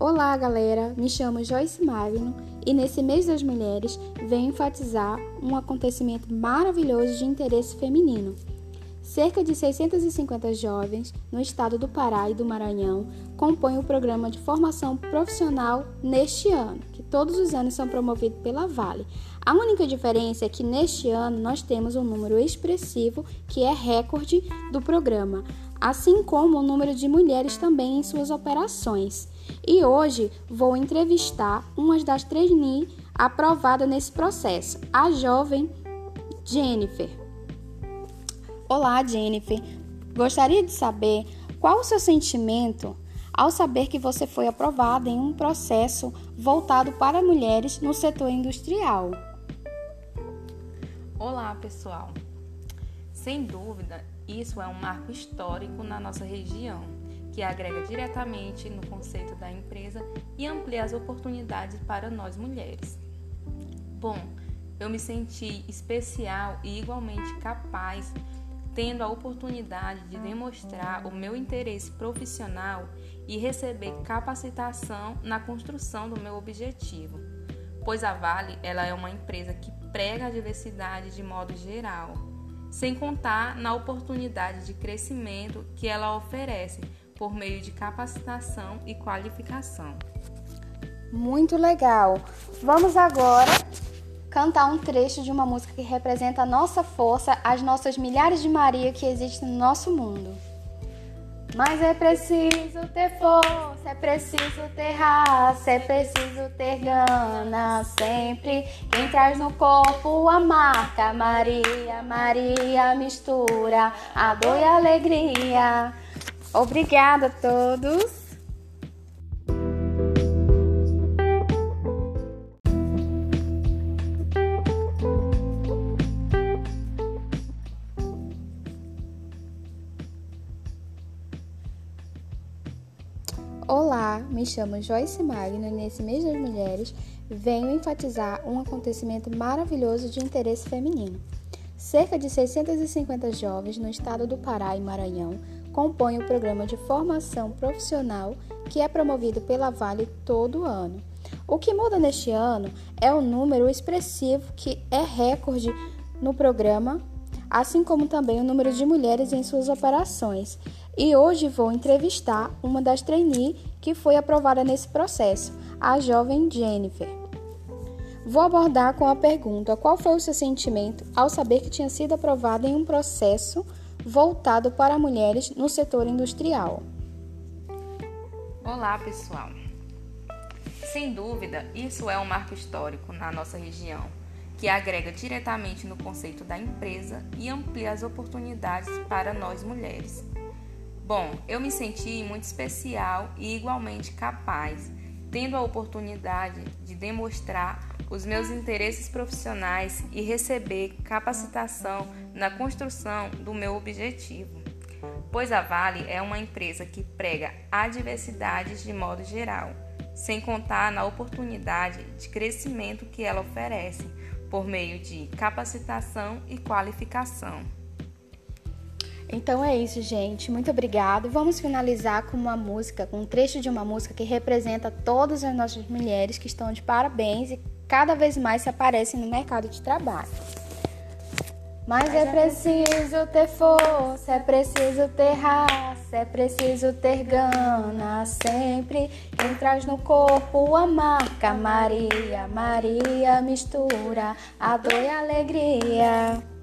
Olá, galera! Me chamo Joyce Magno e nesse mês das mulheres venho enfatizar um acontecimento maravilhoso de interesse feminino. Cerca de 650 jovens no estado do Pará e do Maranhão compõem o programa de formação profissional neste ano, que todos os anos são promovidos pela Vale. A única diferença é que neste ano nós temos um número expressivo que é recorde do programa, assim como o número de mulheres também em suas operações. E hoje vou entrevistar uma das trainee aprovada nesse processo, a jovem Jennifer. Olá, Jennifer. Gostaria de saber qual o seu sentimento ao saber que você foi aprovada em um processo voltado para mulheres no setor industrial. Olá, pessoal. Sem dúvida, isso é um marco histórico na nossa região que agrega diretamente no conceito da empresa e amplia as oportunidades para nós mulheres. Bom, eu me senti especial e igualmente capaz, tendo a oportunidade de demonstrar o meu interesse profissional e receber capacitação na construção do meu objetivo. Pois a Vale, ela é uma empresa que prega a diversidade de modo geral, sem contar na oportunidade de crescimento que ela oferece por meio de capacitação e qualificação. Muito legal! Vamos agora cantar um trecho de uma música que representa a nossa força, as nossas milhares de Maria que existem no nosso mundo. Mas é preciso ter força, é preciso ter raça, é preciso ter gana sempre. Quem traz no corpo a marca Maria, Maria mistura a dor e a alegria. Obrigada a todos. Olá, me chamo Joyce Magno e nesse mês das mulheres venho enfatizar um acontecimento maravilhoso de interesse feminino. Cerca de 650 jovens no estado do Pará e Maranhão compõem o programa de formação profissional que é promovido pela Vale todo ano. O que muda neste ano é o número expressivo que é recorde no programa, assim como também o número de mulheres em suas operações. E hoje vou entrevistar uma das trainees que foi aprovada nesse processo, a jovem Jennifer. Vou abordar com a pergunta: qual foi o seu sentimento ao saber que tinha sido aprovada em um processo voltado para mulheres no setor industrial? Olá, pessoal. Sem dúvida, isso é um marco histórico na nossa região, que agrega diretamente no conceito da empresa e amplia as oportunidades para nós mulheres. Bom, eu me senti muito especial e igualmente capaz, tendo a oportunidade de demonstrar os meus interesses profissionais e receber capacitação na construção do meu objetivo. Pois a Vale é uma empresa que prega a diversidade de modo geral, sem contar na oportunidade de crescimento que ela oferece por meio de capacitação e qualificação. Então é isso, gente. Muito obrigado. Vamos finalizar com uma música, com um trecho de uma música que representa todas as nossas mulheres que estão de parabéns e cada vez mais se aparecem no mercado de trabalho. Mas é preciso ter força, é preciso ter raça, é preciso ter gana sempre. Quem traz no corpo a marca Maria, Maria mistura a dor e a alegria.